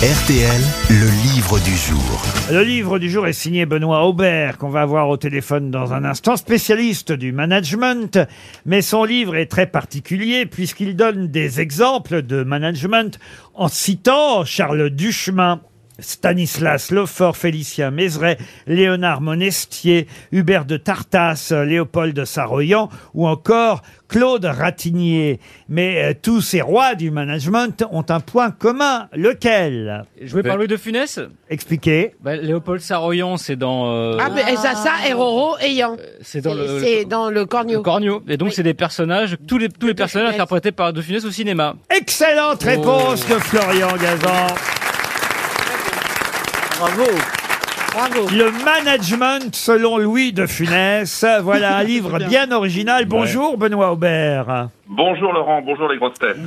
RTL, le livre du jour. Le livre du jour est signé Benoît Aubert, qu'on va avoir au téléphone dans un instant, spécialiste du management. Mais son livre est très particulier puisqu'il donne des exemples de management en citant Charles Duchemin. Stanislas Lefort, Félicien Mézeray, Léonard Monestier, Hubert de Tartas, Léopold de Saroyan ou encore Claude Ratignier. Mais euh, tous ces rois du management ont un point commun. Lequel? Je vais parler de Funès? Expliquez. Bah, Léopold Saroyan, c'est dans. euh, Ah, mais ça, ça, Roro et Yan. c'est dans le. C'est dans le le corneau. Cornio. Et donc, Oui. c'est des personnages, tous les, tous les personnages Funès. interprétés par De Funès au cinéma. Excellente réponse de Florian Gazan. Bravo. Bravo. Le management selon Louis de Funès. Voilà un livre bien original. Bonjour Benoît Aubert. Bonjour Laurent, bonjour les grosses têtes.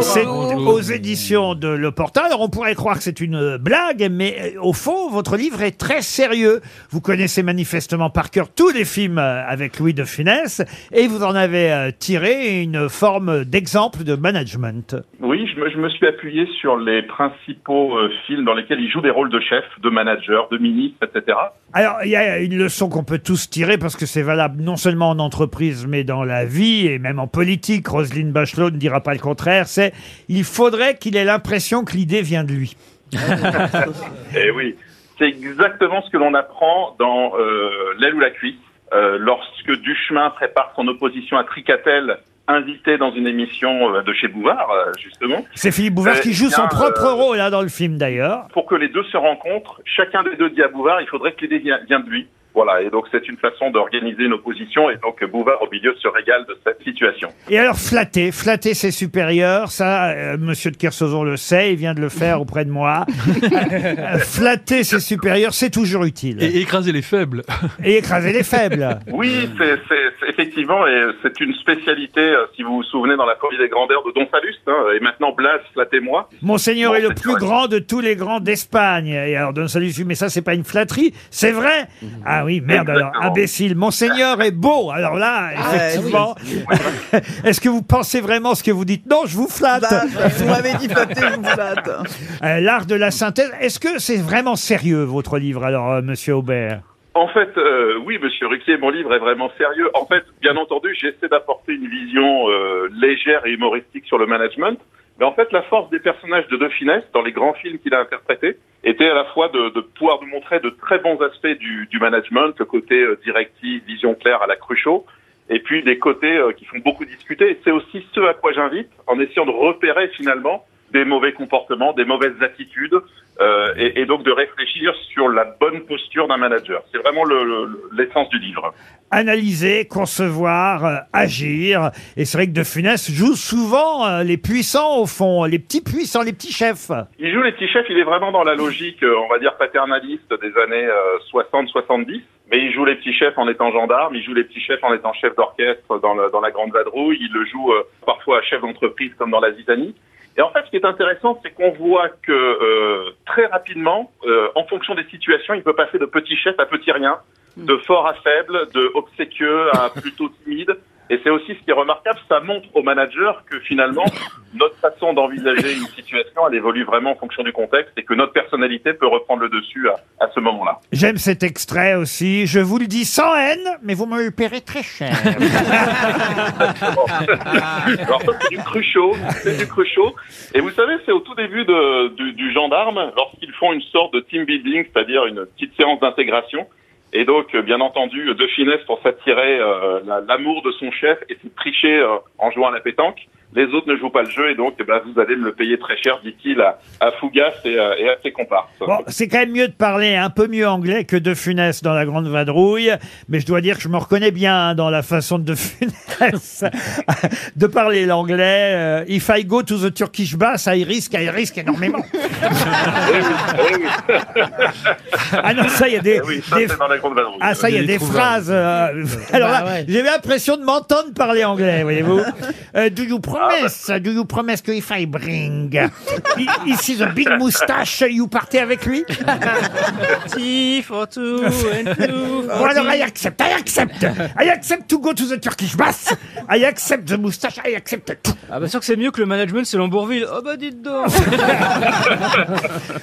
C'est aux éditions de Le Portal. Alors on pourrait croire que c'est une blague, mais euh, au fond, votre livre est très sérieux. Vous connaissez manifestement par cœur tous les films euh, avec Louis de Funès et vous en avez euh, tiré une forme d'exemple de management. Oui, je me, je me suis appuyé sur les principaux euh, films dans lesquels il joue des rôles de chef, de manager, de ministre, etc. Alors, il y a une leçon qu'on peut tous tirer parce que c'est valable non seulement en entreprise, mais dans la vie et même en politique. Roselyne Bachelot ne dira pas le contraire. C'est il faudrait qu'il ait l'impression que l'idée vient de lui. Et oui, c'est exactement ce que l'on apprend dans euh, L'aile ou la cuisse, euh, lorsque Duchemin prépare son opposition à Tricatel, invité dans une émission euh, de chez Bouvard, euh, justement. C'est Philippe Bouvard qui joue bien, son propre rôle là dans le film d'ailleurs. Pour que les deux se rencontrent, chacun des deux dit à Bouvard, il faudrait que l'idée vienne de lui. Voilà, et donc c'est une façon d'organiser une opposition, et donc Bouvard au milieu se régale de cette situation. Et alors flatter, flatter ses supérieurs, ça, euh, Monsieur de Kersauzon le sait, il vient de le faire auprès de moi. Euh, flatter ses supérieurs, c'est toujours utile. Et écraser les faibles. Et écraser les faibles. Oui, c'est c'est- c'est effectivement, et c'est une spécialité, euh, si vous vous souvenez, dans la folie des grandeurs de Don Saluste, hein, et maintenant Blas, flattez-moi. Monseigneur Bon, est le plus vrai. grand de tous les grands d'Espagne. Et alors, Don Salut, mais ça, c'est pas une flatterie, c'est vrai. Ah oui, merde, alors, Exactement. imbécile. Monseigneur est beau. Alors là, effectivement. Est-ce que vous pensez vraiment ce que vous dites? Non, je vous flatte. Vous m'avez dit flatter, je vous flatte. Euh, L'art de la synthèse. Est-ce que c'est vraiment sérieux, votre livre, alors, euh, monsieur Aubert? En fait, euh, oui, Monsieur Ruquier, mon livre est vraiment sérieux. En fait, bien entendu, j'essaie d'apporter une vision euh, légère et humoristique sur le management. Mais en fait, la force des personnages de De Funès, dans les grands films qu'il a interprétés, était à la fois de, pouvoir nous montrer de très bons aspects du, management, le côté euh, directif, vision claire à la Cruchot, et puis des côtés euh, qui font beaucoup discuter. C'est aussi ce à quoi j'invite, en essayant de repérer finalement des mauvais comportements, des mauvaises attitudes, euh, et, et donc de réfléchir sur la bonne posture d'un manager. C'est vraiment le- le- l'essence du livre. Analyser, concevoir, euh, agir. Et c'est vrai que De Funès joue souvent euh, les puissants, au fond, les petits puissants, les petits chefs. Il joue les petits chefs, il est vraiment dans la logique, euh, on va dire, paternaliste des années euh, 60-70. Mais il joue les petits chefs en étant gendarme, il joue les petits chefs en étant chef d'orchestre dans, le- dans la Grande Vadrouille, il le joue euh, parfois chef d'entreprise comme dans la Zizanie. Et en fait, ce qui est intéressant, c'est qu'on voit que euh, très rapidement, euh, en fonction des situations, il peut passer de petit chef à petit rien, de fort à faible, de obséquieux à plutôt timide. Et c'est aussi ce qui est remarquable, ça montre au manager que finalement, notre façon d'envisager une situation, elle évolue vraiment en fonction du contexte et que notre personnalité peut reprendre le dessus à, à ce moment-là. J'aime cet extrait aussi. Je vous le dis sans haine, mais vous me le paierez très cher. Alors ça, c'est du cruchot, c'est du cruchot. Et vous savez, c'est au tout début de, du, du gendarme, lorsqu'ils font une sorte de team building, c'est-à-dire une petite séance d'intégration. Et donc, euh, bien entendu, De Finesse pour s'attirer euh, la- l'amour de son chef et c'est tricher euh, en jouant à la pétanque. Les autres ne jouent pas le jeu et donc, eh ben, vous allez me le payer très cher, dit-il à, à Fougas et, à- et à ses comparses. Bon, c'est quand même mieux de parler un peu mieux anglais que de Funès dans la Grande Vadrouille, mais je dois dire que je me reconnais bien hein, dans la façon de De Funès de parler l'anglais. Euh, If I go to the Turkish bath, I risk, I risk énormément. Eh oui, eh oui, Ah non, ça, il y a des, eh oui, ça des- c'est dans la grande vadrouille. ah ça, il y a des phrases. euh, alors là, Bah ouais. j'ai l'impression de m'entendre parler anglais, voyez-vous. Euh, do you promise? Do you promise to if I bring i- ici the big moustache, you partez avec lui? Tea for two and two Bon alors. I accept, I accept, I accept to go to the Turkish bath. I accept the moustache, I accept tout. Ah bah sûr que c'est mieux que le management selon Bourville. Oh bah dites donc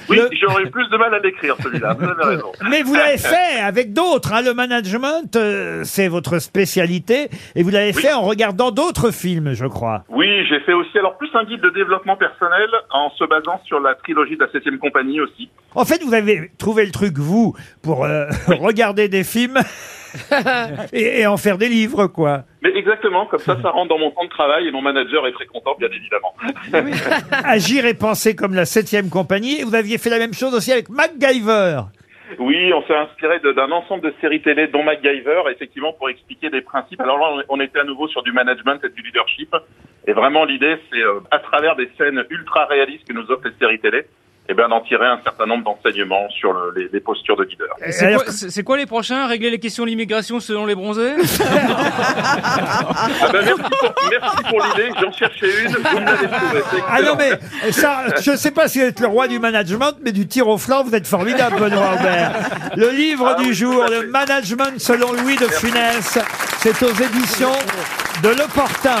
Oui, Le- j'aurais eu plus de mal à l'écrire celui-là. Vous avez raison. Mais vous l'avez fait avec d'autres. Hein. Le management, euh, c'est votre spécialité. Et vous l'avez fait en regardant d'autres films, je crois. Oui, j'ai fait aussi alors plus un guide de développement personnel en se basant sur la trilogie de la septième compagnie aussi. En fait, vous avez trouvé le truc, vous, pour euh, regarder des films et, et en faire des livres, quoi. Mais exactement, comme ça, ça rentre dans mon temps de travail et mon manager est très content, bien évidemment. Agir et penser comme la septième compagnie. Et vous aviez fait la même chose aussi avec MacGyver. Oui, on s'est inspiré de- d'un ensemble de séries télé, dont MacGyver, effectivement, pour expliquer des principes. Alors là, on on était à nouveau sur du management et du leadership. Et vraiment, l'idée, c'est, euh, à travers des scènes ultra réalistes que nous offrent les séries télé, eh ben, d'en tirer un certain nombre d'enseignements sur le- les, les postures de leader. Et C'est quoi, les prochains? Régler les questions de l'immigration selon les bronzés? Ah ben, merci pour, merci pour l'idée, j'en cherchais une, vous me l'avez trouvée. c'est Ah non, mais ça, je sais pas si vous êtes le roi du management, mais du tir au flanc, vous êtes formidable, Benoît Aubert. Le livre Ah du jour, le management selon Louis de Funès, c'est aux éditions de L'Opportun.